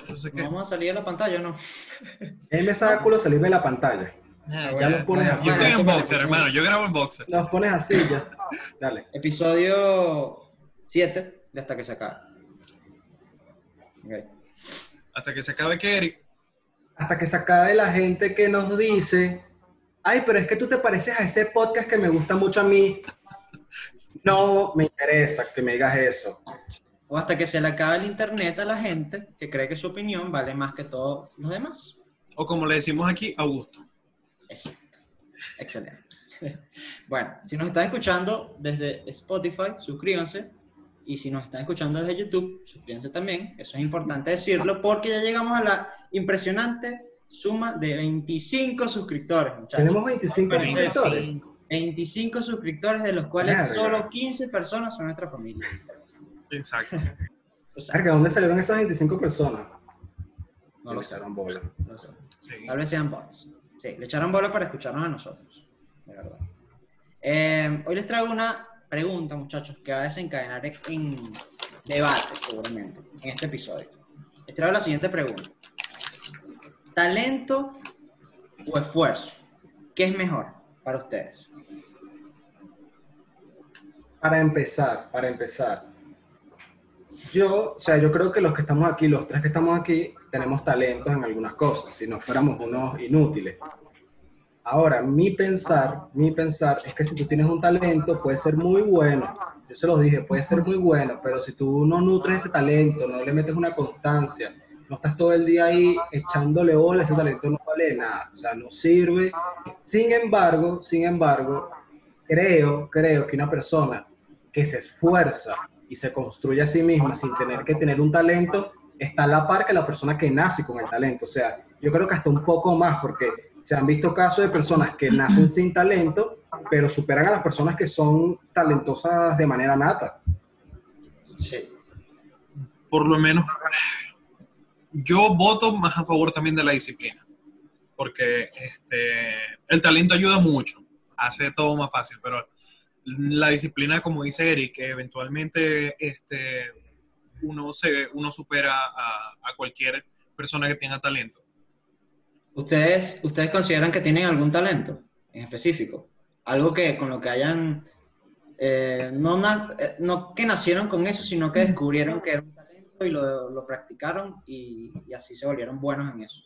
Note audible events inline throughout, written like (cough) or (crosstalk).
Entonces, ¿No ¿qué? vamos a salir de la pantalla o no? Él me saca culo salirme de la pantalla. Ah, ya ya. lo pones así. Yo estoy en boxer, hermano. Yo grabo en boxer. Nos pones así ya. Dale. Episodio 7 de hasta que se acabe. Hasta que se acabe Eric. Hasta que se acabe la gente que nos dice, ay, pero es que tú te pareces a ese podcast que me gusta mucho a mí. No me interesa que me digas eso. O hasta que se le acabe el internet a la gente que cree que su opinión vale más que todos los demás. O como le decimos aquí, Augusto. Exacto. Excelente. (laughs) Bueno, si nos están escuchando desde Spotify, suscríbanse. Y si nos están escuchando desde YouTube, suscríbanse también. Eso es importante decirlo porque ya llegamos a la impresionante suma de 25 suscriptores, muchachos. Tenemos 25 Perfecto. suscriptores. 25. 25 suscriptores, de los cuales solo 15 personas son nuestra familia. Exacto. O sea, Verga, ¿dónde salieron esas 25 personas? no lo echaron bola. no lo sé. Sí. Tal vez sean bots. Sí, le echaron bola para escucharnos a nosotros. De verdad. Eh, hoy les traigo una pregunta, muchachos, que va a desencadenar en debate, seguramente, en este episodio. Les traigo la siguiente pregunta. ¿Talento o esfuerzo? ¿Qué es mejor para ustedes? Para empezar, para empezar. Yo, o sea, yo creo que los que estamos aquí, los tres que estamos aquí, tenemos talentos en algunas cosas, si no fuéramos unos inútiles. Ahora, mi pensar, mi pensar es que si tú tienes un talento, puede ser muy bueno. Yo se los dije, puede ser muy bueno, pero si tú no nutres ese talento, no le metes una constancia, no estás todo el día ahí echándole bola, ese talento no vale nada, o sea, no sirve. Sin embargo, sin embargo, creo, creo que una persona que se esfuerza y se construye a sí misma sin tener que tener un talento, está a la par que la persona que nace con el talento. O sea, yo creo que hasta un poco más, porque se han visto casos de personas que nacen sin talento, pero superan a las personas que son talentosas de manera nata. Sí. Por lo menos, yo voto más a favor también de la disciplina. Porque este, el talento ayuda mucho, hace todo más fácil, pero la disciplina, como dice Eric, que eventualmente este, uno, se, uno supera a, a cualquier persona que tenga talento. ¿Ustedes, ¿Ustedes consideran que tienen algún talento en específico? Algo que con lo que hayan, eh, no, eh, no que nacieron con eso, sino que descubrieron que era un talento y lo, lo practicaron y, y así se volvieron buenos en eso.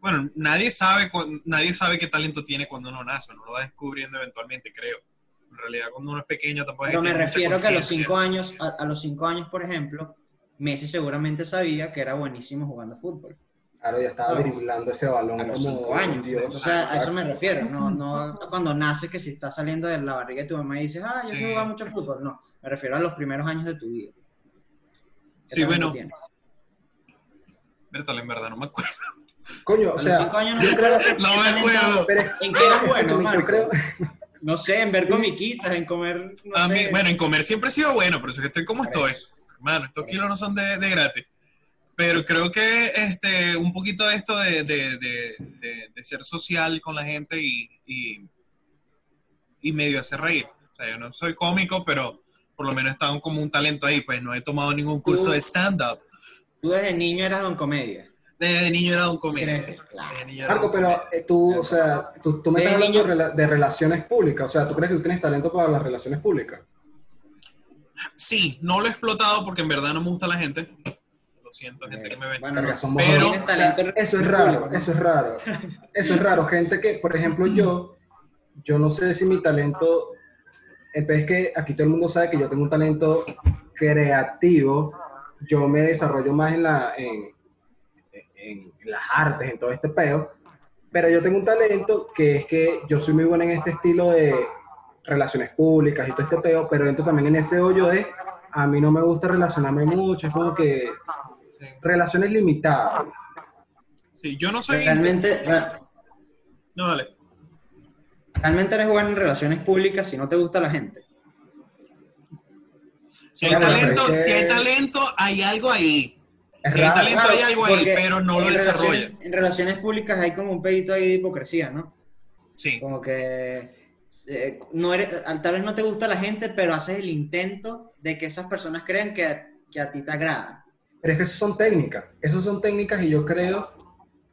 Bueno, nadie sabe, nadie sabe qué talento tiene cuando uno nace, uno lo va descubriendo eventualmente, creo. En realidad, cuando uno es pequeño tampoco es Pero me refiero que a los cinco años, a, a los cinco años, por ejemplo, Messi seguramente sabía que era buenísimo jugando fútbol. Claro, ya estaba No. driblando ese balón A los como cinco años. dios. O sea, a eso me refiero. No, no cuando naces que si estás saliendo de la barriga de tu mamá y dices, ah, yo sé Sí. jugar mucho fútbol. No, me refiero a los primeros años de tu vida. ¿Qué Sí, bueno? Bertal, en verdad, no me acuerdo. Coño, A o los sea, cinco años no yo me creo- No me acuerdo. pero- ¿En qué eras (laughs) bueno, escúchame, yo Marco? creo- No sé, en ver comiquitas, en comer. No A mí, sé. bueno, en comer siempre he sido bueno, por eso que estoy como estoy. Hermano, estos kilos no son de, de gratis. Pero creo que este, un poquito de esto de, de- de- ser social con la gente y, y, y medio hacer reír. O sea, yo no soy cómico, pero por lo menos está como un talento ahí. Pues no he tomado ningún curso de stand-up. Tú desde niño eras don comedia. De niño era un claro. Era Marco, don pero comedia. eh, tú, o sea, tú, tú me estás hablando niño- de rela- de relaciones públicas, o sea, ¿tú crees que tú tienes talento para las relaciones públicas? Sí, no lo he explotado porque en verdad no me gusta la gente. Lo siento, gente que me ve. Bueno, somos Pero- O sea, eso es raro, público, ¿no? eso es raro. Eso es raro. Gente que, por ejemplo, yo, yo no sé si mi talento, eh, es que aquí todo el mundo sabe que yo tengo un talento creativo. Yo me desarrollo más en, la, en las artes, en todo este peo. Pero yo tengo un talento que es que yo soy muy bueno en este estilo de relaciones públicas y todo este peo, pero entro también en ese hoyo de a mí no me gusta relacionarme mucho, es como que Sí. relaciones limitadas. Sí, yo no soy. Realmente, No, dale. realmente eres bueno en relaciones públicas si no te gusta la gente. Si hay Claro, talento, que- si hay talento, hay algo ahí. Si hay raro, talento, Claro, hay algo ahí, pero no lo en desarrolla. relaciones- En relaciones públicas hay como un pedito ahí de hipocresía, ¿no? Sí, Como que eh, no eres, tal vez no te gusta la gente, pero haces el intento de que esas personas crean que, que a ti te agrada. Pero es que eso son técnicas, eso son técnicas y yo creo,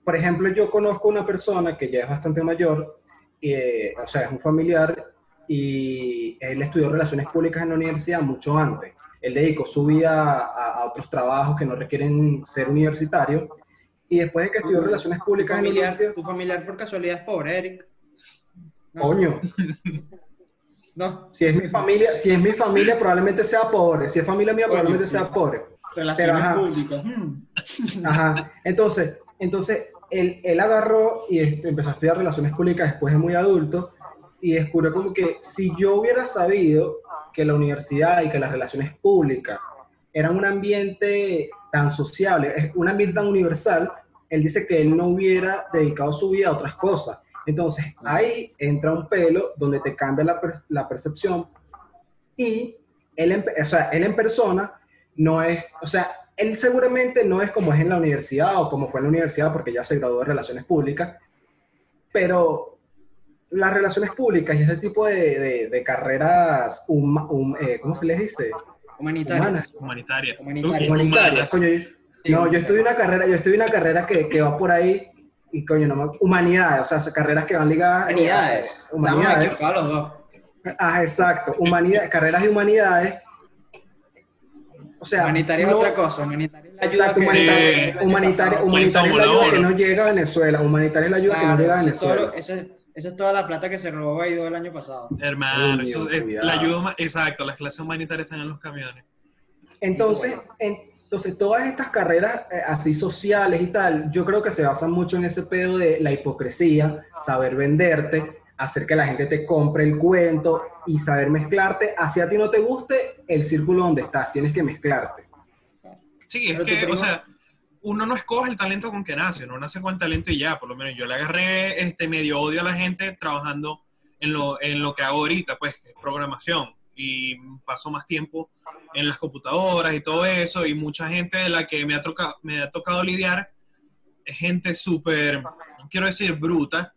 por ejemplo, yo conozco una persona que ya es bastante mayor, eh, o sea, es un familiar y él estudió relaciones públicas en la universidad mucho antes. Él dedicó su vida a, a otros trabajos que no requieren ser universitarios y después de que estudió relaciones públicas ¿Tu en la familiar, tu familiar por casualidad es pobre, Eric? No. coño, No, si es mi familia, si es mi familia probablemente sea pobre, si es familia mía Coño, probablemente sí. sea pobre. relaciones Pero, ajá. públicas. hmm. Ajá. Entonces, entonces él, él agarró y empezó a estudiar relaciones públicas después de muy adulto y descubrió como que si yo hubiera sabido que la universidad y que las relaciones públicas eran un ambiente tan sociable, un ambiente tan universal, él dice que él no hubiera dedicado su vida a otras cosas. Entonces, ahí entra un pelo donde te cambia la, la percepción y él en, o sea, él en persona no es, o sea, él seguramente no es como es en la universidad o como fue en la universidad porque ya se graduó de relaciones públicas, pero las relaciones públicas y ese tipo de, de- de carreras, huma- hum- eh, ¿cómo se les dice? Humanitario. Humanas. Humanitaria. Humanitaria. Humanitarias. Humanas. Coño, yo- Sí, no, yo estudié una carrera, yo estudié una carrera que, que va por ahí y coño, no humanidades, o sea, carreras que van ligadas Humanidades. eh, Estamos humanidades. los dos. Ah, exacto, humanidades, carreras de humanidades. O sea, Humanitaria es no- otra cosa. Humanitaria es la ayuda Exacto, que humanitaria, Sí. humanitaria, pasado. humanitaria es la ayuda que no llega a Venezuela. Humanitaria es la ayuda que no Claro, llega a eso es todo Venezuela. esa es- esa es toda la plata que se robó Guaidó el año pasado. Hermano, eso es- la ayuda, exacto, las clases humanitarias están en los camiones. Entonces, en- entonces, todas estas carreras eh, así sociales y tal, yo creo que se basan mucho en ese pedo de la hipocresía, saber venderte, hacer que la gente te compre el cuento y saber mezclarte. Así a ti no te guste el círculo donde estás, tienes que mezclarte. Sí, es Pero que, primo- o sea, uno no escoge el talento con que nace, uno nace con talento y ya, por lo menos yo le agarré este medio odio a la gente trabajando en lo, en lo que hago ahorita, pues, programación, y paso más tiempo en las computadoras y todo eso, y mucha gente de la que me ha, tocado me ha tocado lidiar es gente súper, quiero decir bruta,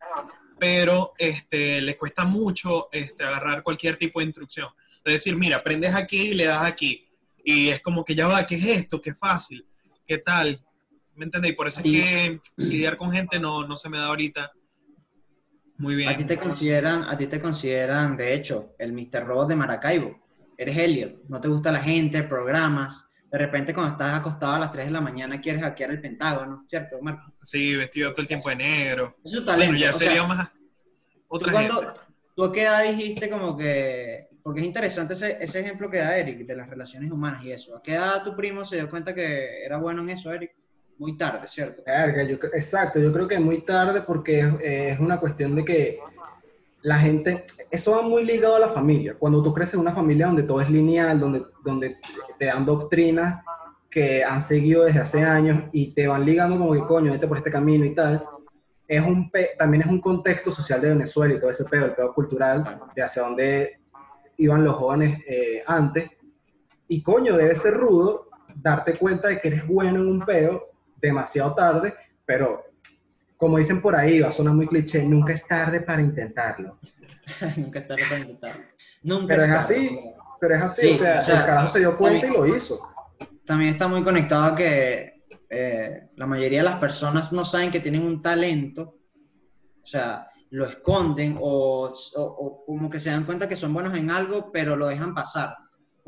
pero este, les cuesta mucho este, agarrar cualquier tipo de instrucción. Es decir, mira, aprendes aquí y le das aquí. Y es como que ya va, ¿qué es esto? ¿Qué fácil? ¿Qué tal? ¿Me entendéis? Por eso es que lidiar con gente no, no se me da ahorita muy A ti bien. te consideran, a ti te consideran, de hecho, el Mr. Robot de Maracaibo. Eres Elliot, no te gusta la gente, programas. De repente cuando estás acostado a las 3 de la mañana quieres hackear el Pentágono, ¿cierto, Marco? Sí, vestido todo el tiempo de negro. Es su talento. Bueno, ya o sea, sería más ¿tú, cuando, gente. ¿Tú a qué edad dijiste como que... Porque es interesante ese, ese ejemplo que da Eric de las relaciones humanas y eso. ¿A qué edad tu primo se dio cuenta que era bueno en eso, Eric? Muy tarde, ¿cierto? Verga, yo exacto, yo creo que muy tarde porque es, es una cuestión de que la gente, eso va muy ligado a la familia. Cuando tú creces en una familia donde todo es lineal, donde, donde te dan doctrinas que han seguido desde hace años y te van ligando como que coño, vete por este camino y tal, es un también es un contexto social de Venezuela y todo ese pedo, el pedo cultural, de hacia dónde iban los jóvenes eh, antes. Y coño, debe ser rudo darte cuenta de que eres bueno en un peo demasiado tarde, pero como dicen por ahí, va a sonar muy cliché, nunca es tarde para intentarlo. (laughs) Nunca es tarde para intentarlo. Nunca Pero es tarde, así. Pero es así, Sí, o, sea, o sea, el carajo se dio cuenta y también- lo hizo. también está muy conectado a que eh, la mayoría de las personas no saben que tienen un talento, o sea, lo esconden o, o- o como que se dan cuenta que son buenos en algo, pero lo dejan pasar,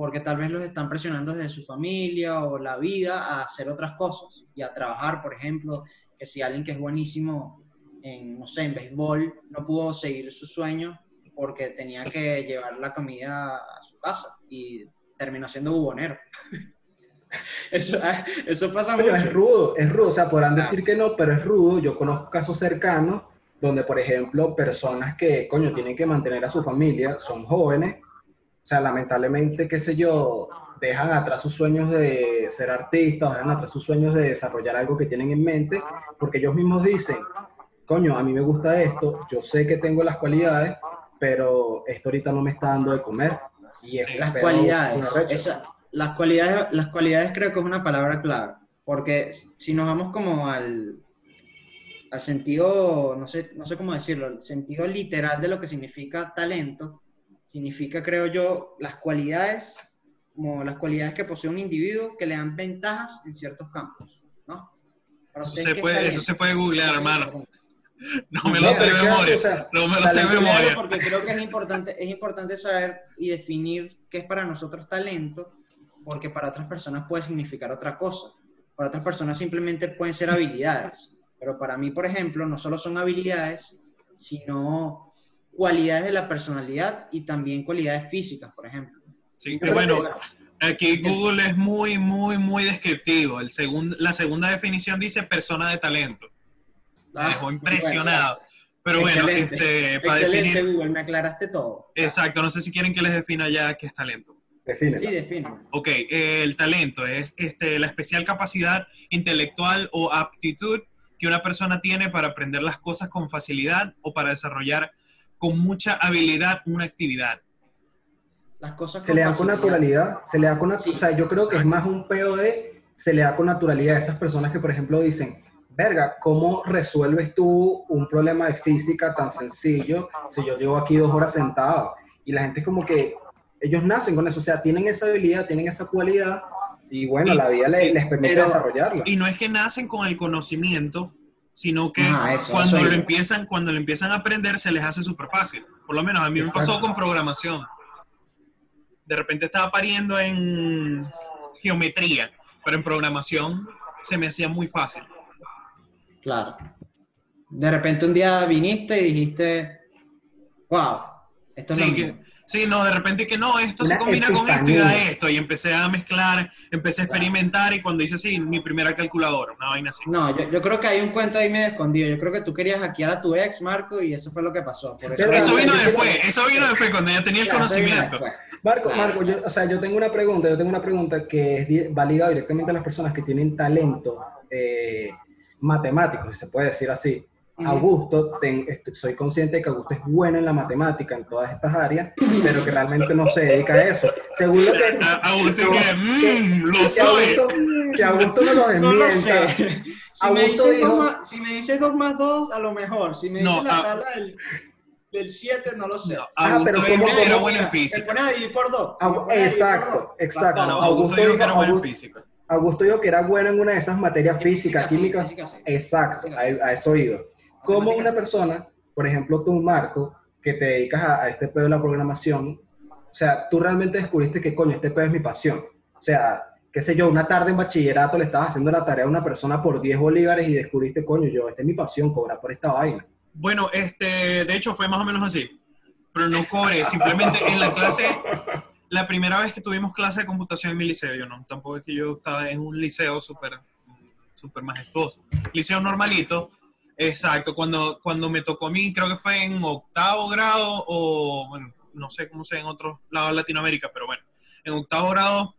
porque tal vez los están presionando desde su familia o la vida a hacer otras cosas y a trabajar, por ejemplo, que si alguien que es buenísimo en, no sé, en béisbol no pudo seguir su sueño porque tenía que (laughs) llevar la comida a su casa y terminó siendo bubonero. (laughs) Eso, ah, eso pasa Coño, mucho. es rudo, es rudo, o sea, podrán Claro. decir que no, pero es rudo. Yo conozco casos cercanos donde, por ejemplo, personas que, coño, tienen que mantener a su familia, son jóvenes, o sea, lamentablemente, qué sé yo, dejan atrás sus sueños de ser artistas, dejan atrás sus sueños de desarrollar algo que tienen en mente, porque ellos mismos dicen, coño, a mí me gusta esto, yo sé que tengo las cualidades, pero esto ahorita no me está dando de comer. Y es Sí. Las cualidades, esa- las cualidades, las cualidades creo que es una palabra clave, porque si nos vamos como al, al sentido, no sé, no sé cómo decirlo, el sentido literal de lo que significa talento, significa, creo yo, las cualidades como las cualidades que posee un individuo que le dan ventajas en ciertos campos, ¿no? Para Eso se, ¿qué puede, eso se puede googlear, hermano. No me lo sé de memoria. o sea, No me lo sé de memoria. Porque creo que es importante, es importante saber y definir qué es para nosotros talento, porque para otras personas puede significar otra cosa. Para otras personas simplemente pueden ser habilidades. Pero para mí, por ejemplo, no solo son habilidades, sino cualidades de la personalidad y también cualidades físicas, por ejemplo. Sí, Pero bueno, aquí Google es muy, muy, muy descriptivo. El segundo, la segunda definición dice persona de talento. Me Ah, dejó muy impresionado. bueno. Pero bueno, Excelente. este, para Excelente, definir. Google, me aclaraste todo. Exacto, no sé si quieren que les defina ya qué es talento. Defínela. Sí, define. Ok, eh, el talento es este, la especial capacidad intelectual o aptitud que una persona tiene para aprender las cosas con facilidad o para desarrollar con mucha habilidad una actividad. Las cosas se le da con naturalidad, se le da con Sí, o sea, yo creo que es más un peo de se le da con naturalidad a esas personas que, por ejemplo, dicen, verga, ¿cómo resuelves tú un problema de física tan sencillo si yo llevo aquí dos horas sentado? Y la gente es como que ellos nacen con eso, o sea, tienen esa habilidad, tienen esa cualidad y bueno, Y- la vida sí, les permite pero- desarrollarla. Y no es que nacen con el conocimiento, sino que eso, cuando eso lo empiezan, cuando lo empiezan a aprender se les hace súper fácil. Por lo menos a mí me pasó con programación. De repente estaba pariendo en geometría, pero en programación se me hacía muy fácil. Claro. De repente un día viniste y dijiste, wow, esto es Sí, lo. Sí, no, de repente que no, esto se combina con esto y da esto. Y empecé a mezclar, empecé a Claro. experimentar y cuando hice así, mi primera calculadora, una vaina así. No, yo, yo creo que hay un cuento ahí medio escondido. Yo creo que tú querías hackear a tu ex, Marco, y eso fue lo que pasó. Por eso, vino después, eso vino después cuando ya tenía el conocimiento. Marco. Marco, yo, o sea, yo tengo una pregunta, yo tengo una pregunta que es válida directamente a las personas que tienen talento eh, matemático, si se puede decir así. Augusto, ten- est- soy consciente de que Augusto es bueno en la matemática, en todas estas áreas, pero que realmente no se dedica a eso. Según lo que... A- Agustín que- que, "Mm, lo que soy. Augusto, que Augusto no nos No lo desmienta. sé. Si me, Augusto dices dijo- dos más, si me dices 2 más 2, a lo mejor. Si me No, dices la ah. tabla del, del 7, no lo sé. No, Ah, Augusto pero dijo ¿cómo- que era bueno en física. pones a dividir por 2. Au- exacto, exacto. No, no, Augusto Augusto dijo que era bueno en Augusto- física. Augusto dijo que era bueno en una de esas materias físicas, químicas. Exacto, a, a eso he Matemática. una persona, por ejemplo tú, Marco, que te dedicas a, a este pedo de la programación, o sea, tú realmente descubriste que, coño, este pedo es mi pasión. O sea, qué sé yo, una tarde en bachillerato le estabas haciendo la tarea a una persona por 10 bolívares y descubriste, coño, yo, esta es mi pasión, cobrar por esta vaina. Bueno, este, de hecho fue más o menos así. Pero no cobré, simplemente en la clase, la primera vez que tuvimos clase de computación en mi liceo, yo no, tampoco es que yo estaba en un liceo súper súper majestuoso. Liceo normalito, exacto, cuando, cuando me tocó a mí, creo que fue en octavo grado o, bueno, no sé cómo sea en otros lados de Latinoamérica, pero bueno, en octavo grado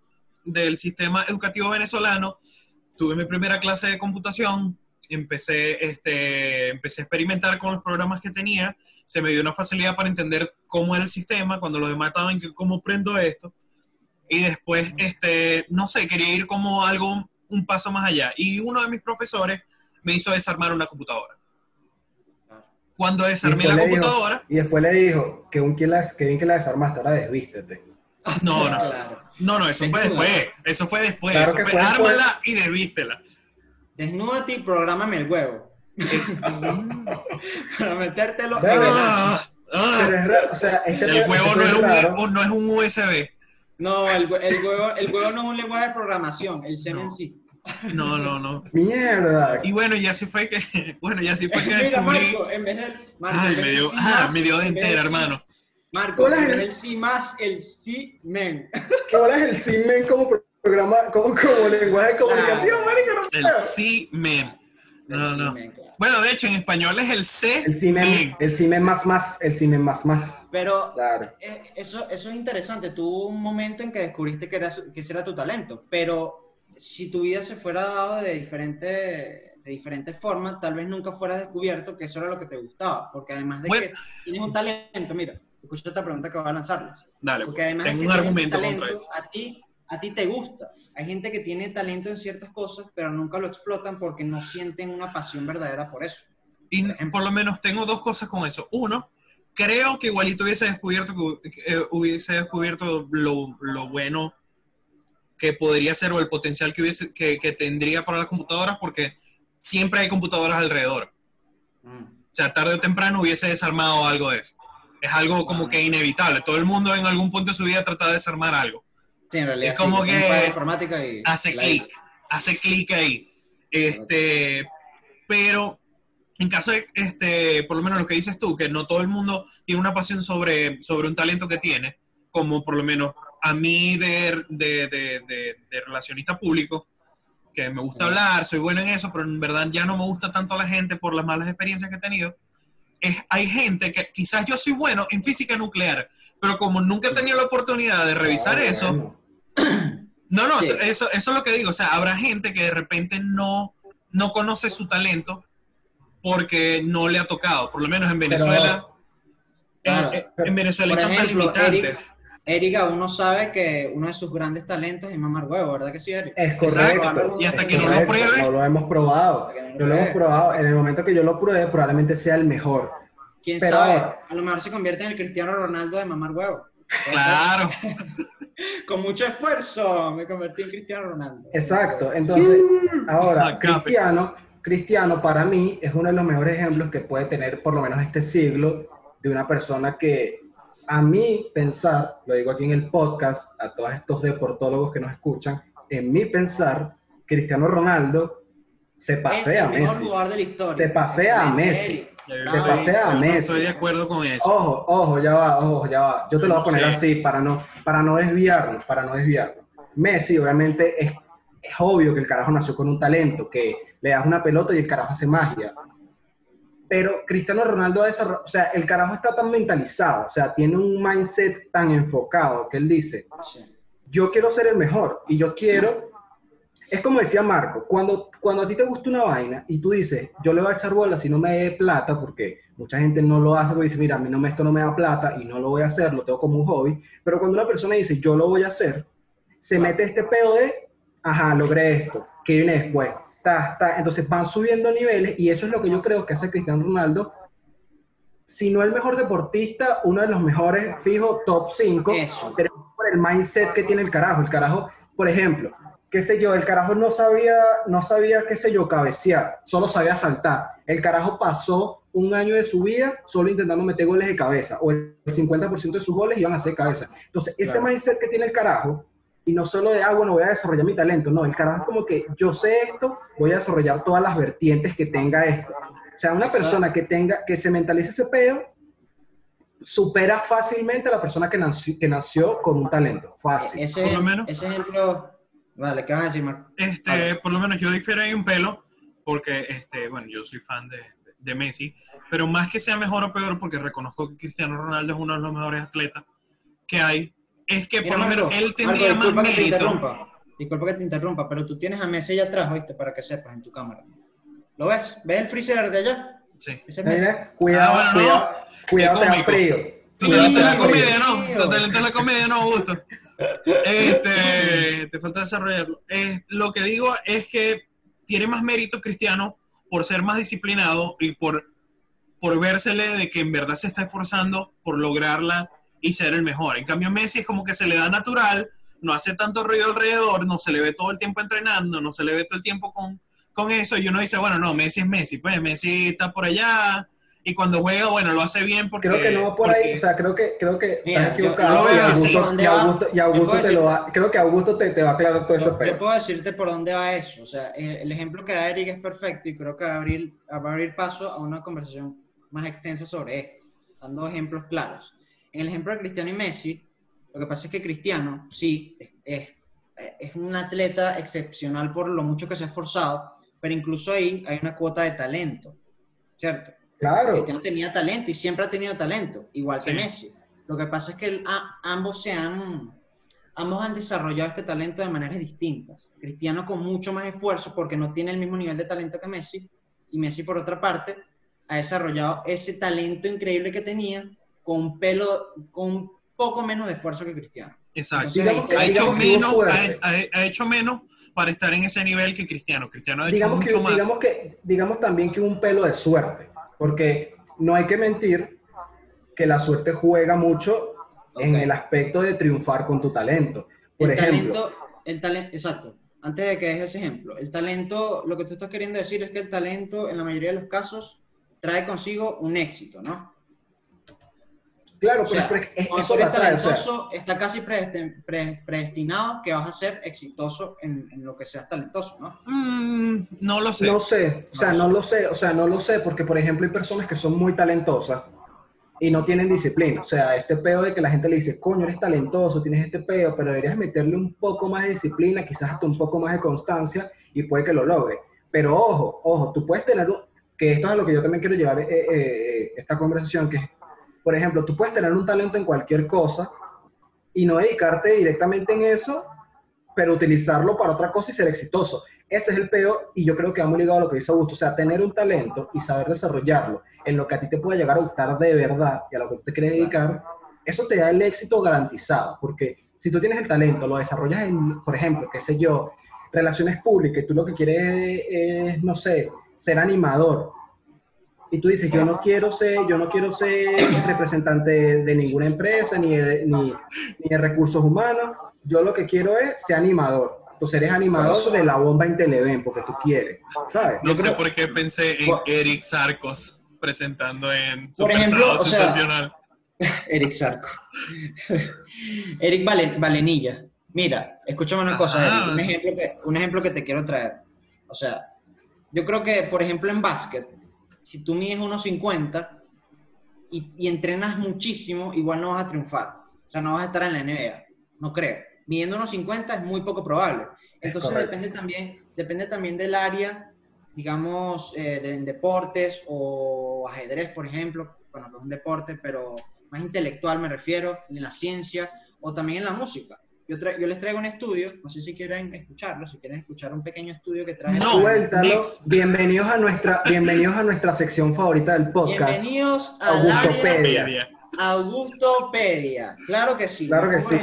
del sistema educativo venezolano, tuve mi primera clase de computación, empecé, este, empecé a experimentar con los programas que tenía, se me dio una facilidad para entender cómo era el sistema, cuando los demás estaban, cómo prendo esto, y después, este, no sé, quería ir como algo, un paso más allá, y uno de mis profesores me hizo desarmar una computadora. Cuando desarmé la dijo- computadora, Y después le dijo, que, un, que, la, que bien que la desarmaste, ahora desvístete. no, no, Claro. no, no, eso fue después, eso fue después, Claro eso que fue, fue después. ármala y desvístela. Desnúdate y prográmame el huevo. Es- (laughs) Para metértelo en el... Ah, ah. Pero es raro, o sea, este El huevo este no es, raro. un, no es un USB. No, el, el huevo, el huevo no es un lenguaje de programación, el semen No. sí. No, no, no. Mierda. Y bueno, y así fue que, (laughs) bueno, y así fue que Mira, descubrí. Marco, en vez del... Marco, Ay, vez me dio, sí ah, más, me dio de entera, sí- hermano. Marco, en vez el- del sí más, el sí men. (laughs) ¿Qué bolas el Simen como programa, como, como lenguaje de comunicación, Claro. marico? No El puedo. C-Men. No, El no. sí men, claro. Bueno, de hecho, en español es el C. El Simen, Men. el Simen más más, el Simen más más. Pero Claro. eh, eso, eso es interesante. Tuvo un momento en que descubriste que, era, que ese era tu talento, pero si tu vida se fuera dado de diferentes de diferentes formas, tal vez nunca fueras descubierto que eso era lo que te gustaba. Porque además de Bueno. que tienes un talento, mira, escucha esta pregunta que voy a lanzarles. Dale, Porque además de tengo que un argumento contra talento, eso. a ti, a ti te gusta. Hay gente que tiene talento en ciertas cosas, pero nunca lo explotan porque no sienten una pasión verdadera por eso. Y por por lo menos tengo dos cosas con eso. Uno, creo que igualito hubiese descubierto eh, hubiese descubierto lo, lo bueno que podría ser o el potencial que, hubiese, que, que tendría para las computadoras porque siempre hay computadoras alrededor. Mm. O sea, tarde o temprano hubiese desarmado algo de eso. Es algo como que inevitable. Todo el mundo en algún punto de su vida trata de desarmar algo. Sí, en realidad. Es como sí, que y Hace clic, hace clic ahí. Este, pero en caso de, este, por lo menos lo que dices tú, que no todo el mundo tiene una pasión sobre, sobre un talento que tiene, como por lo menos a mí de, de, de- de- relacionista público, que me gusta hablar, soy bueno en eso, pero en verdad ya no me gusta tanto la gente por las malas experiencias que he tenido. Es, hay gente que quizás yo soy bueno en física nuclear, pero como nunca he tenido la oportunidad de revisar Ah, eso, bueno. (clears throat) no, no, Sí. eso, eso, es lo que digo. O sea, habrá gente que de repente no, no conoce su talento porque no le ha tocado. Por lo menos en Venezuela. Claro. en, en- en Venezuela tantas ejemplo. Eric, Eric aún no sabe que uno de sus grandes talentos es mamar huevo, ¿verdad que sí, Eric? Es Exacto. correcto. Y hasta es que no lo pruebe- No lo hemos probado. No lo No lo hemos probado. En el momento que yo lo pruebe, probablemente sea el mejor. ¿Quién Pero sabe? A lo mejor se convierte en el Cristiano Ronaldo de mamar huevo. Claro. (laughs) Con mucho esfuerzo me convertí en Cristiano Ronaldo. Exacto. Entonces, ahora. Cristiano, Cristiano para mí es uno de los mejores ejemplos que puede tener por lo menos este siglo de una persona que a mí pensar, lo digo aquí en el podcast, a todos estos deportólogos que nos escuchan, en mi pensar, Cristiano Ronaldo se Es pasea a el mejor Messi. jugador de la historia. Te pasea a Messi. Yo Se estoy- pasea a no Messi. estoy de acuerdo con eso. Ojo, ojo, ya va, ojo, ya va. Yo te lo voy a poner Sí. así para no, para no desviarnos, para no desviarnos. Messi, obviamente, es, es obvio que el carajo nació con un talento, que le das una pelota y el carajo hace magia. Pero Cristiano Ronaldo ha desarrollado, o sea, el carajo está tan mentalizado, o sea, tiene un mindset tan enfocado que él dice, yo quiero ser el mejor y yo quiero, es como decía Marco, cuando, cuando a ti te gusta una vaina y tú dices, yo le voy a echar bola si no me dé plata, porque mucha gente no lo hace porque dice, mira, a mí no me, esto no me da plata y no lo voy a hacer, lo tengo como un hobby, pero cuando una persona dice, yo lo voy a hacer, se mete este pedo de, ajá, logré esto, ¿qué viene después? Ta, ta. Entonces van subiendo niveles y eso es lo que yo creo que hace Cristiano Ronaldo, si no el mejor deportista, uno de los mejores, fijo, top 5, Eso. pero por el mindset que tiene el carajo. El carajo, por ejemplo, qué sé yo, el carajo no sabía, no sabía, qué sé yo, cabecear, solo sabía saltar. El carajo pasó un año de su vida solo intentando meter goles de cabeza, o el 50% de sus goles iban a ser cabeza. Entonces, ese Claro. mindset que tiene el carajo, y no solo de, ah, bueno, voy a desarrollar mi talento, no, el carajo es como que yo sé esto, voy a desarrollar todas las vertientes que tenga esto. O sea, una Exacto. persona que tenga, que se mentalice ese pedo, supera fácilmente a la persona que nació, que nació con un talento. Fácil. Ese, Por lo menos. ese ejemplo. Vale, ¿qué vas a decir, Marco? Este, Vale. por lo menos yo difiero ahí un pelo, porque, este, bueno, yo soy fan de, de Messi, pero más que sea mejor o peor, porque reconozco que Cristiano Ronaldo es uno de los mejores atletas que hay, es que Mira, por lo menos él tendría Marco, más disculpa que te mérito. interrumpa. Disculpa que te interrumpa, pero tú tienes a Messi allá atrás, ¿oíste? Para que sepas en tu cámara. ¿Lo ves? ¿Ves el freezer de allá? Sí. Ese es Messi. Mira, Cuidado, Ah, bueno, no. cuidado, cuidado, Qué te da frío. Tu Sí, talento es la comedia, ¿no? Sí. Tu talento es la comedia, no, Augusto. Este, te falta desarrollarlo. Eh, lo que digo es que tiene más mérito Cristiano por ser más disciplinado y por, por vérsele de que en verdad se está esforzando por lograrla y ser el mejor. En cambio, Messi es como que se le da natural, no hace tanto ruido alrededor, no se le ve todo el tiempo entrenando, no se le ve todo el tiempo con, con eso. Y uno dice, bueno, no, Messi es Messi, pues Messi está por allá. Y cuando juega, bueno, lo hace bien porque... Creo que no va por ahí, porque- o sea, creo que, creo que Mira, estás yo- equivocado. yo lo y veo así. Augusto, ¿Dónde y? Augusto, y Yo Augusto te lo va, creo que Augusto te, te va a aclarar todo eso. Yo, yo puedo decirte por dónde va eso. O sea, el ejemplo que da Eric es perfecto y creo que va a abrir, va a abrir paso a una conversación más extensa sobre esto, dando ejemplos claros. En el ejemplo de Cristiano y Messi, lo que pasa es que Cristiano, sí, es, es, es un atleta excepcional por lo mucho que se ha esforzado, pero incluso ahí hay una cuota de talento, ¿cierto? Claro, Cristiano tenía talento y siempre ha tenido talento, igual que Sí. Messi. Lo que pasa es que el- a- ambos se han, ambos han desarrollado este talento de maneras distintas. Cristiano con mucho más esfuerzo porque no tiene el mismo nivel de talento que Messi y Messi por otra parte ha desarrollado ese talento increíble que tenía con un pelo, con un poco menos de esfuerzo que Cristiano. Exacto. Que- ha, hecho que menos, ha, ha- hecho menos para estar en ese nivel que Cristiano. Cristiano ha hecho digamos que, mucho más. digamos que, digamos también que un pelo de suerte, porque no hay que mentir que la suerte juega mucho en el aspecto de triunfar con tu talento. Por el ejemplo, talento, el talento, exacto. Antes de que des ese ejemplo, el talento, lo que tú estás queriendo decir es que el talento, en la mayoría de los casos, trae consigo un éxito, ¿no? Claro, O sea, pero es- cuando eso tú eres atrae, o sea, talentoso, está casi predestin- pre- predestinado que vas a ser exitoso en, en lo que seas talentoso, ¿no? Mm, no lo sé. No sé, o sea, no lo sé, o sea, no lo sé, porque por ejemplo hay personas que son muy talentosas y no tienen disciplina. O sea, este peo de que la gente le dice, coño, eres talentoso, tienes este peo, pero deberías meterle un poco más de disciplina, quizás hasta un poco más de constancia y puede que lo logre. Pero ojo, ojo, tú puedes tener, un- que esto es a lo que yo también quiero llevar eh, eh, eh, esta conversación, que es, por ejemplo, tú puedes tener un talento en cualquier cosa y no dedicarte directamente en eso, pero utilizarlo para otra cosa y ser exitoso. Ese es el peo y yo creo que va muy ligado a lo que dice Augusto. O sea, tener un talento y saber desarrollarlo en lo que a ti te puede llegar a gustar de verdad y a lo que tú te quieres dedicar, eso te da el éxito garantizado. Porque si tú tienes el talento, lo desarrollas en, por ejemplo, qué sé yo, relaciones públicas y tú lo que quieres es, no sé, ser animador. Y tú dices, yo no quiero ser, yo no quiero ser representante de, de ninguna empresa ni de, ni, ni de recursos humanos. Yo lo que quiero es ser animador. Entonces eres animador de la bomba en Televen porque tú quieres, ¿sabes? No Yo sé creo- por qué pensé en Por- Eric Sarcos presentando en Por Super ejemplo, Sábado o sea, Sensacional. (laughs) Eric Sarco. (laughs) Eric Valen- Valenilla. Mira, escúchame una cosa. Eric, un ejemplo, que, un ejemplo que te quiero traer. O sea, yo creo que, por ejemplo, en básquet, si tú mides unos 50 y, y entrenas muchísimo, igual no vas a triunfar. O sea, no vas a estar en la NBA. No creo. Midiendo unos 50 es muy poco probable. Entonces depende también, depende también del área, digamos, eh, de, en deportes o ajedrez, por ejemplo, bueno, que es un deporte, pero más intelectual me refiero, en la ciencia o también en la música. Yo, tra- yo les traigo un estudio, no sé si quieren escucharlo, si quieren escuchar un pequeño estudio que trae. No. Suéltalo. Bienvenidos a nuestra, bienvenidos a nuestra sección favorita del podcast. Bienvenidos al Augustopedia. Augustopedia. Claro que sí. Claro que sí.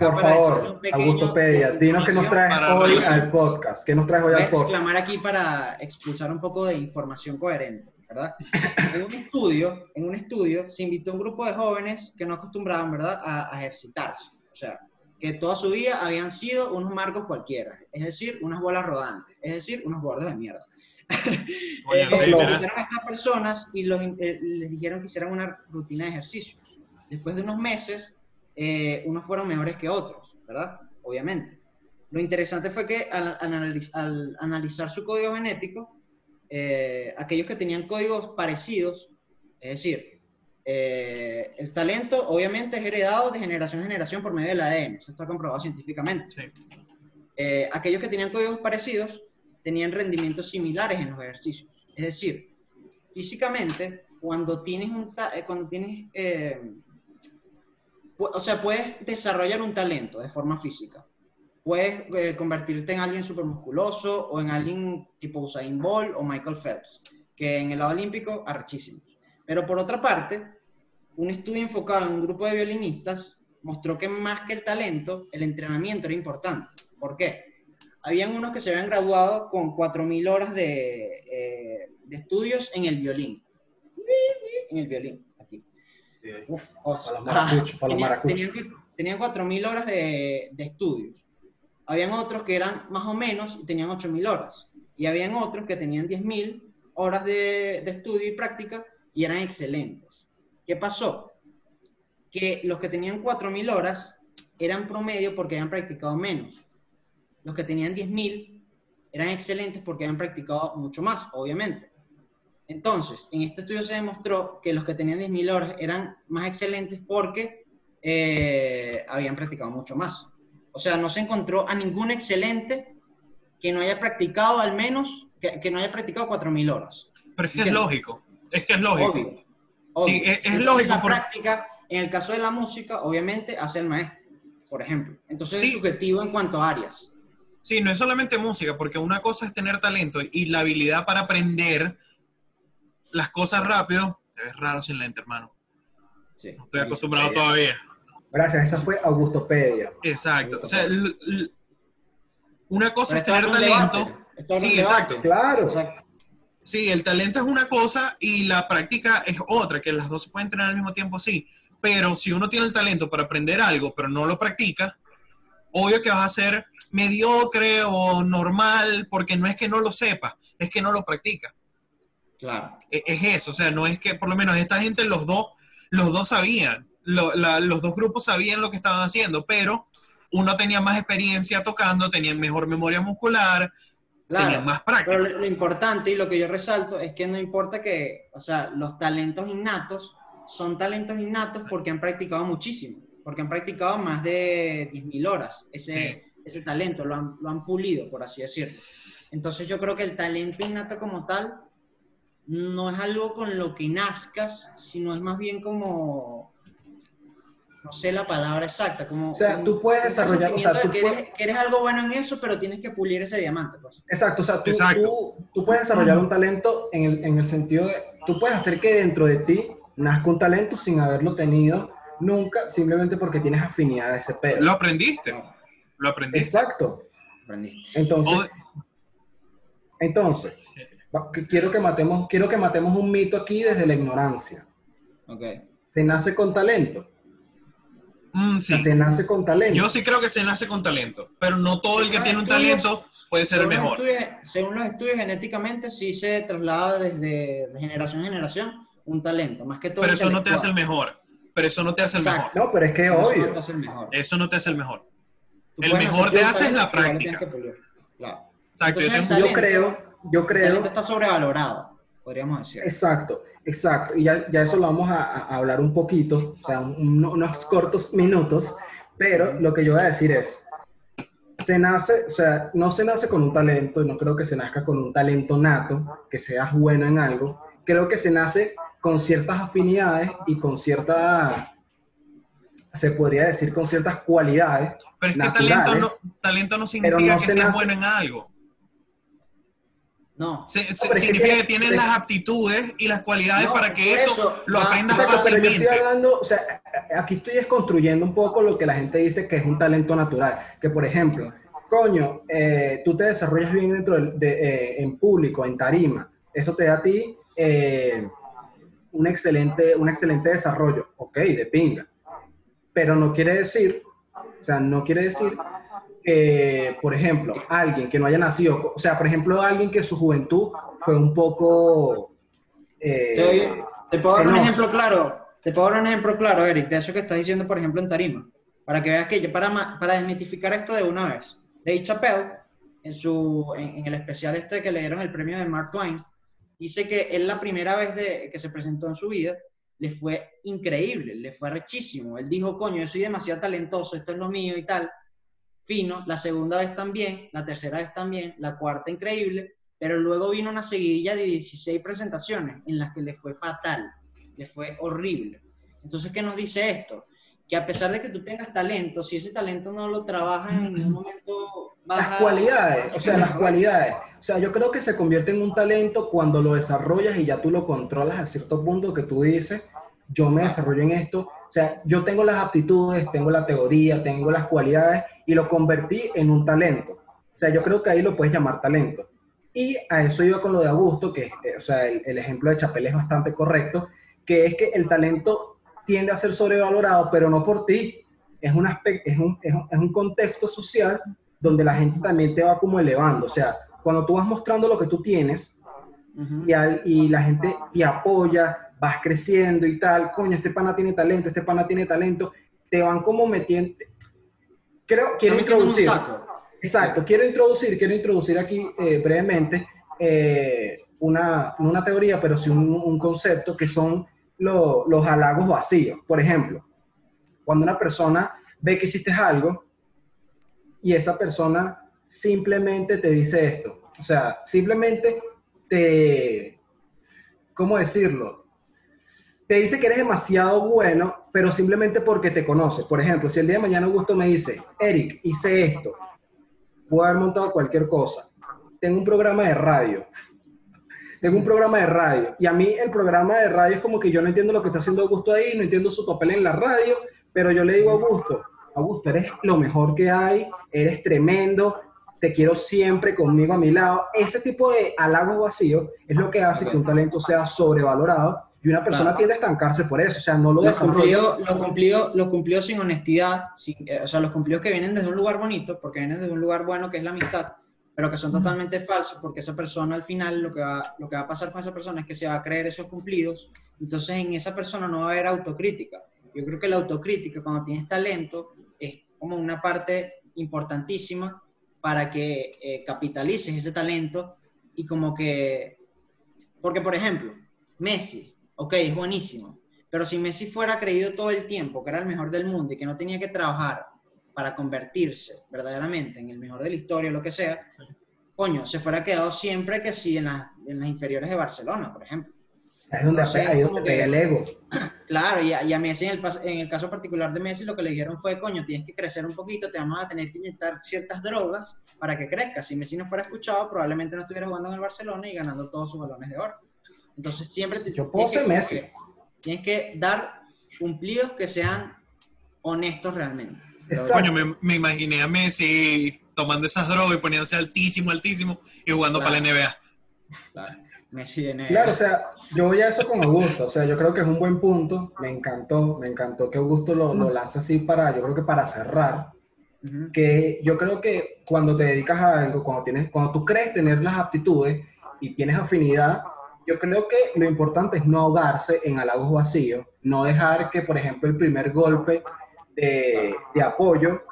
Por favor, Augustopedia, dinos qué nos traes hoy al podcast. ¿Qué nos traes hoy Voy a al podcast? exclamar aquí para expulsar un poco de información coherente, ¿verdad? En un estudio, en un estudio se invitó a un grupo de jóvenes que no acostumbraban, ¿verdad?, a, a ejercitarse. O sea, que toda su vida habían sido unos marcos cualquiera, es decir, unas bolas rodantes, es decir, unos gordos de mierda. (laughs) Coño, Eh, sí, invitaron a estas personas y los, eh, les dijeron que hicieran una rutina de ejercicios. Después de unos meses, eh, unos fueron mejores que otros, ¿verdad? Obviamente. Lo interesante fue que al, al analiz- al analizar su código genético, eh, aquellos que tenían códigos parecidos, es decir, eh, el talento obviamente es heredado de generación en generación por medio del ADN, eso está comprobado científicamente. Sí. Eh, aquellos que tenían códigos parecidos tenían rendimientos similares en los ejercicios. Es decir, físicamente, cuando tienes un eh, cuando tienes, eh, o sea, puedes desarrollar un talento de forma física. Puedes eh, convertirte en alguien supermusculoso o en alguien tipo Usain Bolt o Michael Phelps, que en el lado olímpico, arrechísimos. Pero por otra parte, un estudio enfocado en un grupo de violinistas mostró que más que el talento, el entrenamiento era importante. ¿Por qué? Habían unos que se habían graduado con 4.000 horas de, eh, de estudios en el violín. En el violín, aquí. Uf, para los tenían, tenían 4.000 horas de, de estudios. Habían otros que eran más o menos y tenían 8.000 horas. Y habían otros que tenían 10.000 horas de, de estudio y práctica y eran excelentes. ¿Qué pasó? Que los que tenían 4.000 horas eran promedio porque habían practicado menos. Los que tenían 10.000 eran excelentes porque habían practicado mucho más, obviamente. Entonces, en este estudio se demostró que los que tenían 10.000 horas eran más excelentes porque eh, habían practicado mucho más. O sea, no se encontró a ningún excelente que no haya practicado al menos, que, que no haya practicado 4.000 horas. Pero es que es lógico. Es que es lógico. Obvio. Sí, es- es Entonces, lógico La por- práctica, en el caso de la música, obviamente hace el maestro, por ejemplo. Entonces Sí. es subjetivo en cuanto a áreas. Sí, no es solamente música, porque una cosa es tener talento y la habilidad para aprender las cosas rápido. Es raro sin lente, hermano. Sí. No estoy acostumbrado todavía. Gracias, esa fue Augustopedia. Exacto. O sea, una cosa Pero es tener talento. Sí, exacto. Claro. Exacto. Sí, el talento es una cosa y la práctica es otra, que las dos se pueden tener al mismo tiempo, sí. Pero si uno tiene el talento para aprender algo, pero no lo practica, obvio que vas a ser mediocre o normal, porque no es que no lo sepa, es que no lo practica. Claro. E- Es eso, o sea, no es que por lo menos esta gente, los dos, los dos sabían, lo- la- los dos grupos sabían lo que estaban haciendo, pero uno tenía más experiencia tocando, tenían mejor memoria muscular, Claro, tenían más práctica. Pero lo, lo importante y lo que yo resalto es que no importa que, o sea, los talentos innatos son talentos innatos porque han practicado muchísimo, porque han practicado más de 10.000 horas ese, ese talento, lo han, lo han pulido, por así decirlo. Entonces yo creo que el talento innato como tal no es algo con lo que nazcas, sino es más bien como, no sé la palabra exacta, como... O sea, tú puedes desarrollar, o sea, tú que, puedes- eres, que eres algo bueno en eso, pero tienes que pulir ese diamante, pues. Exacto, o sea, tú, Exacto. tú- tú puedes desarrollar un talento en el, en el sentido de, tú puedes hacer que dentro de ti nazca un talento sin haberlo tenido nunca, simplemente porque tienes afinidad a ese pedo. Lo aprendiste, lo aprendiste. Exacto. Aprendiste. Entonces, O- entonces, quiero que matemos, quiero que matemos un mito aquí desde la ignorancia. Ok. Se nace con talento. Mm, O sea, sí. se nace con talento. Yo sí creo que se nace con talento, pero no todo el que tiene un estudios- talento puede ser el los mejor. estudios- según los estudios, genéticamente sí se traslada desde de generación en generación un talento, más que todo. Pero eso no te hace el mejor. Pero eso no te hace el Exacto. mejor. No, pero es que Eso obvio. no te hace el mejor. Eso no te hace el mejor. El mejor te hace es la práctica. Claro. Exacto. Yo tengo- el Yo creo, yo El creo. talento está sobrevalorado, podríamos decir. Exacto, exacto. Y ya, ya eso lo vamos a, a hablar un poquito, o sea, un- unos cortos minutos, pero lo que yo voy a decir es, se nace, o sea, no se nace con un talento, y no creo que se nazca con un talento nato, que seas bueno en algo, creo que se nace con ciertas afinidades y con ciertas, se podría decir, con ciertas cualidades. Pero es que talento no, talento no significa no que se seas nace- bueno en algo. No. Se- que significa tiene- que tienes las aptitudes y las cualidades No, para que eso, eso, lo va- aprendas Exacto, pero yo fácilmente. estoy hablando, o sea, aquí estoy desconstruyendo un poco lo que la gente dice que es un talento natural. Que, por ejemplo, coño, eh, tú te desarrollas bien dentro del- de, eh, en público, en tarima. Eso te da a ti eh, un, excelente, un excelente desarrollo. Ok, de pinga. Pero no quiere decir, o sea, no quiere decir que, por ejemplo, alguien que no haya nacido, o sea, por ejemplo, alguien que su juventud fue un poco... eh, Te, puedo dar un ejemplo claro. Te puedo dar un ejemplo claro, Eric, de eso que estás diciendo, por ejemplo, en Tarima. Para que veas que yo, para, para desmitificar esto de una vez. Dave Chappelle, en, su, en, en el especial este que le dieron el premio de Mark Twain, dice que él la primera vez de, que se presentó en su vida le fue increíble, le fue rechísimo. Él dijo, coño, yo soy demasiado talentoso, esto es lo mío y tal. Fino, la segunda vez también, la tercera vez también, la cuarta increíble, pero luego vino una seguidilla de 16 presentaciones en las que le fue fatal, le fue horrible. Entonces, ¿qué nos dice esto? Que a pesar de que tú tengas talento, si ese talento no lo trabajas en ningún momento, vas Las cualidades, o sea, las cualidades. O sea, yo creo que se convierte en un talento cuando lo desarrollas y ya tú lo controlas a cierto punto que tú dices, yo me desarrollo en esto. O sea, yo tengo las aptitudes, tengo la teoría, tengo las cualidades y lo convertí en un talento. O sea, yo creo que ahí lo puedes llamar talento. Y a eso iba con lo de Augusto, que eh, o sea, el, el ejemplo de Chapel es bastante correcto, que es que el talento tiende a ser sobrevalorado, pero no por ti. Es un, aspecto, es un, es un, es un contexto social donde la gente también te va como elevando. O sea, cuando tú vas mostrando lo que tú tienes Ujú. y, al- y la gente te apoya, vas creciendo y tal, coño, este pana tiene talento, este pana tiene talento, te van como metiendo... Creo, quiero introducir... Exacto, quiero introducir, quiero introducir aquí eh, brevemente eh, una, no una teoría, pero sí un, un concepto que son lo- los halagos vacíos. Por ejemplo, cuando una persona ve que hiciste algo y esa persona simplemente te dice esto, o sea, simplemente te, ¿cómo decirlo? Te dice que eres demasiado bueno, pero simplemente porque te conoce. Por ejemplo, si el día de mañana Augusto me dice, Eric, hice esto, puedo haber montado cualquier cosa. Tengo un programa de radio. Tengo un programa de radio. Y a mí el programa de radio es como que yo no entiendo lo que está haciendo Augusto ahí, no entiendo su papel en la radio, pero yo le digo a Augusto, Augusto, eres lo mejor que hay, eres tremendo, te quiero siempre conmigo a mi lado. Ese tipo de halagos vacíos es lo que hace que un talento sea sobrevalorado Y una persona Claro. tiende a estancarse por eso, o sea, no lo Los desarrolla. cumplidos, los cumplidos, los cumplidos sin honestidad, sin- eh, o sea, los cumplidos que vienen desde un lugar bonito, porque vienen desde un lugar bueno que es la amistad, pero que son totalmente falsos, porque esa persona al final lo que, va, lo que va a pasar con esa persona es que se va a creer esos cumplidos, entonces en esa persona no va a haber autocrítica. Yo creo que la autocrítica cuando tienes talento es como una parte importantísima para que eh, capitalices ese talento y como que, porque por ejemplo, Messi, ok, es buenísimo, pero si Messi fuera creído todo el tiempo que era el mejor del mundo y que no tenía que trabajar para convertirse verdaderamente en el mejor de la historia, lo que sea, coño, se fuera quedado siempre que sí en las, en las inferiores de Barcelona, por ejemplo. Es donde, Entonces, ahí es como donde que- pega el ego. (clears throat) Claro, y a, y a Messi en el, en el caso particular de Messi lo que le dijeron fue, coño, tienes que crecer un poquito, te vamos a tener que inyectar ciertas drogas para que crezcas. Si Messi no fuera escuchado, probablemente no estuviera jugando en el Barcelona y ganando todos sus balones de oro. Entonces siempre te, Yo puedo tienes ser que- Messi. Tienes que dar cumplidos que sean honestos realmente. Coño, me, me imaginé a Messi tomando esas drogas y poniéndose altísimo, altísimo y jugando Claro. para la NBA. Claro, Messi en Claro, o sea, yo voy a eso con Augusto, o sea, yo creo que es un buen punto, me encantó, me encantó que Augusto lo, lo lanza así para, yo creo que para cerrar, que yo creo que cuando te dedicas a algo, cuando, tienes, cuando tú crees tener las aptitudes y tienes afinidad, yo creo que lo importante es no ahogarse en halagos vacíos, no dejar que, por ejemplo, el primer golpe de, de apoyo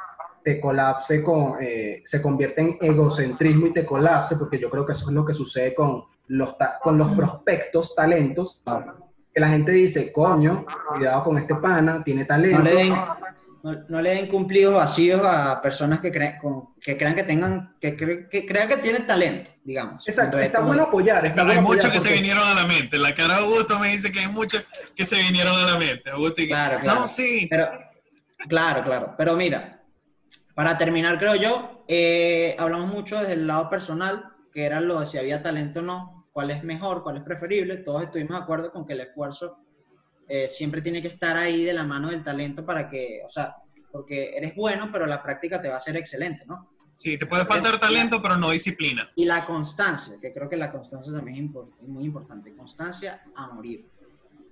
te colapse con, eh, se convierte en egocentrismo y te colapse, porque yo creo que eso es lo que sucede con los, ta- con los prospectos, talentos, que la gente dice, coño, cuidado con este pana, tiene talento. No le den, no, no le den cumplidos vacíos a personas que, creen, con- que crean que tengan, que, cre- que crean que tienen talento, digamos. Exacto, En está bueno apoyar. Está Hay bueno muchos que se vinieron a la mente. La cara de Augusto me dice que hay muchos que se vinieron a la mente. Augusto y Claro, claro. No, sí. Pero, claro, claro. Pero mira, para terminar, creo yo, eh, hablamos mucho desde el lado personal, que era lo de si había talento o no, cuál es mejor, cuál es preferible. Todos estuvimos de acuerdo con que el esfuerzo eh, siempre tiene que estar ahí de la mano del talento para que, o sea, porque eres bueno, pero la práctica te va a ser excelente, ¿no? Sí, te puede faltar talento, pero no disciplina. Y la constancia, que creo que la constancia también es, muy importante. Constancia a morir.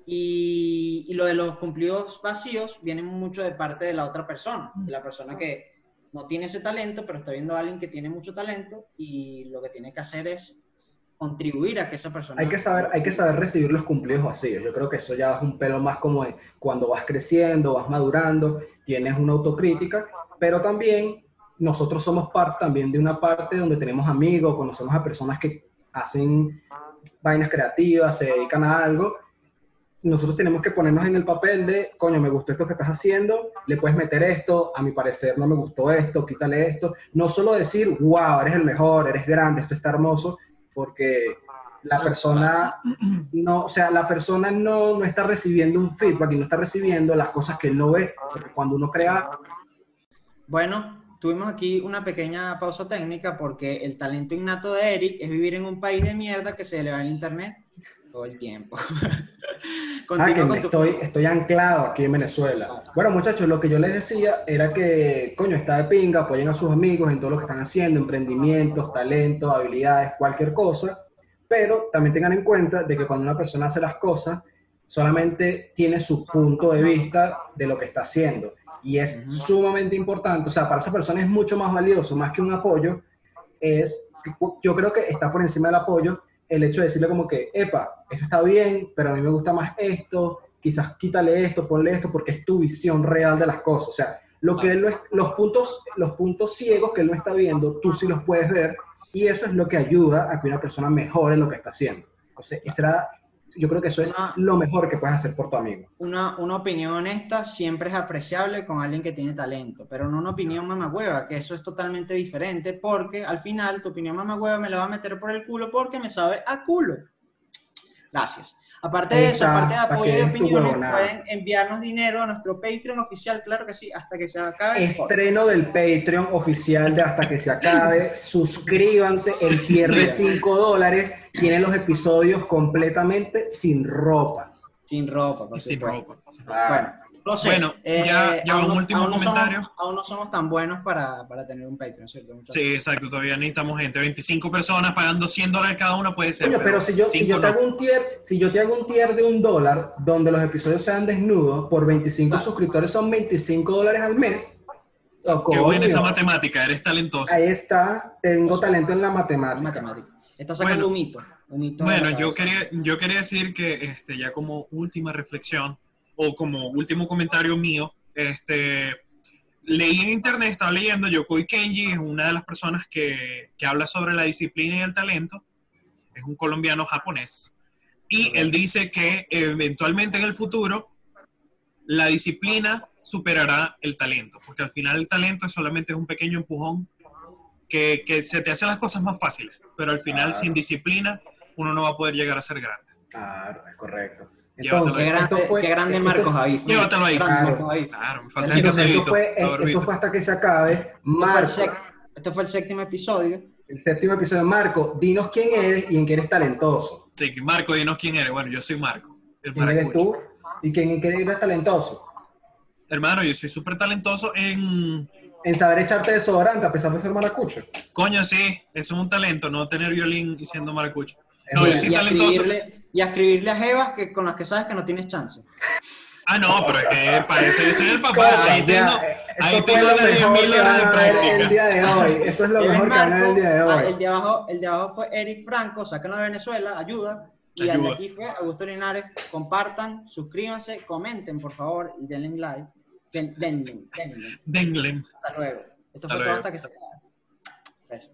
Y, y lo de los cumplidos vacíos viene mucho de parte de la otra persona, de la persona que no tiene ese talento, pero está viendo a alguien que tiene mucho talento y lo que tiene que hacer es contribuir a que esa persona... Hay que, saber, hay que saber recibir los cumplidos vacíos. Yo creo que eso ya es un pelo más como de cuando vas creciendo, vas madurando, tienes una autocrítica, pero también nosotros somos parte también de una parte donde tenemos amigos, conocemos a personas que hacen vainas creativas, se dedican a algo. Nosotros tenemos que ponernos en el papel de, coño, me gustó esto que estás haciendo, le puedes meter esto, a mi parecer no me gustó esto, quítale esto. No solo decir, wow, eres el mejor, eres grande, esto está hermoso, porque la persona no, o sea, la persona no, no está recibiendo un feedback y no está recibiendo las cosas que él no ve, cuando uno crea, Bueno, tuvimos aquí una pequeña pausa técnica porque el talento innato de Eric es vivir en un país de mierda que se le va el internet todo el tiempo. (laughs) ah, que me tu- estoy, estoy anclado aquí en Venezuela. Bueno, muchachos, lo que yo les decía era que, coño, está de pinga, apoyen a sus amigos en todo lo que están haciendo, emprendimientos, talentos, habilidades, cualquier cosa, pero también tengan en cuenta de que cuando una persona hace las cosas, solamente tiene su punto de vista de lo que está haciendo. Y es Ujú. sumamente importante, o sea, para esa persona es mucho más valioso, más que un apoyo, es, yo creo que está por encima del apoyo el hecho de decirle como que, epa, eso está bien, pero a mí me gusta más esto, quizás quítale esto, ponle esto, porque es tu visión real de las cosas. O sea, lo que él no es- los, puntos, los puntos ciegos que él no está viendo, tú sí los puedes ver, y eso es lo que ayuda a que una persona mejore lo que está haciendo. Entonces, ese era- yo creo que eso es Una- lo mejor que puedes hacer por tu amigo. una, una opinión honesta siempre es apreciable con alguien que tiene talento, pero no una opinión mamagüeva, que eso es totalmente diferente, porque al final tu opinión mamagüeva me la va a meter por el culo porque me sabe a culo. Gracias. Aparte de eso, aparte de apoyo y opiniones, pueden enviarnos dinero a nuestro Patreon oficial, claro que sí, hasta que se acabe. Estreno del Patreon oficial de Hasta que se acabe. (laughs) Suscríbanse, el tier de 5 dólares tiene los episodios completamente sin ropa. Sin ropa, por sin ropa. Bueno, No sé. Bueno, eh, ya- ya aún un no- último aún no somos- comentario. aún no somos tan buenos para, para tener un Patreon, ¿cierto? muchachos? Sí, exacto, todavía necesitamos gente. 25 personas pagando 100 dólares cada uno puede ser. Coño, pero si yo, si yo te hago un tier, si yo te hago un tier de un dólar, donde los episodios sean desnudos, por 25 Claro. suscriptores son 25 dólares al mes. Oh, Qué buena esa matemática, eres talentoso. Ahí está, tengo talento en la matemática. matemática. Está sacando Bueno. un mito. Un mito Bueno, yo quería, yo quería decir que este, ya como última reflexión o como último comentario mío, este, leí en internet, estaba leyendo, Yokoi Kenji es una de las personas que, que habla sobre la disciplina y el talento, es un colombiano japonés, y él dice que eventualmente en el futuro la disciplina superará el talento, porque al final el talento es solamente un pequeño empujón que, que se te hace las cosas más fáciles, pero al final Claro. sin disciplina uno no va a poder llegar a ser grande. Claro, es correcto. Entonces, Qué grande, esto fue, qué grande esto- Marcos Javi. Llévatelo ahí. Claro. Marcos Javi. Claro, me falta Entonces, esto fue, esto fue hasta que se acabe. Marco, este fue el séptimo episodio. el séptimo episodio. Marco, dinos quién eres y en qué eres talentoso. Sí, Marco, dinos quién eres. Bueno, yo soy Marco, el ¿Quién eres tú y quién en qué eres talentoso? Hermano, yo soy súper talentoso en... En saber echarte desodorante a pesar de ser maracucho. Coño, sí, eso es un talento, no tener violín y siendo maracucho. No, yo soy y, talentoso. escribirle, y a escribirle a Jevas que, con las que sabes que no tienes chance. Ah, no, pero es que yo soy el papá. Coño, Ahí tengo, ahí tengo las mejor 10.000 que horas de van a ver El práctica. día de hoy. Eso es lo (laughs) mejor que van el día de ah, hoy. el, de abajo, el de abajo fue Eric Franco, sáquenlo de Venezuela, ayuda. Y el de aquí fue Augusto Linares. Compartan, suscríbanse, comenten, por favor, y denle like. Den, denle. Denglem. Hasta luego. Esto Hasta fue todo luego. hasta que se acabe. Besos.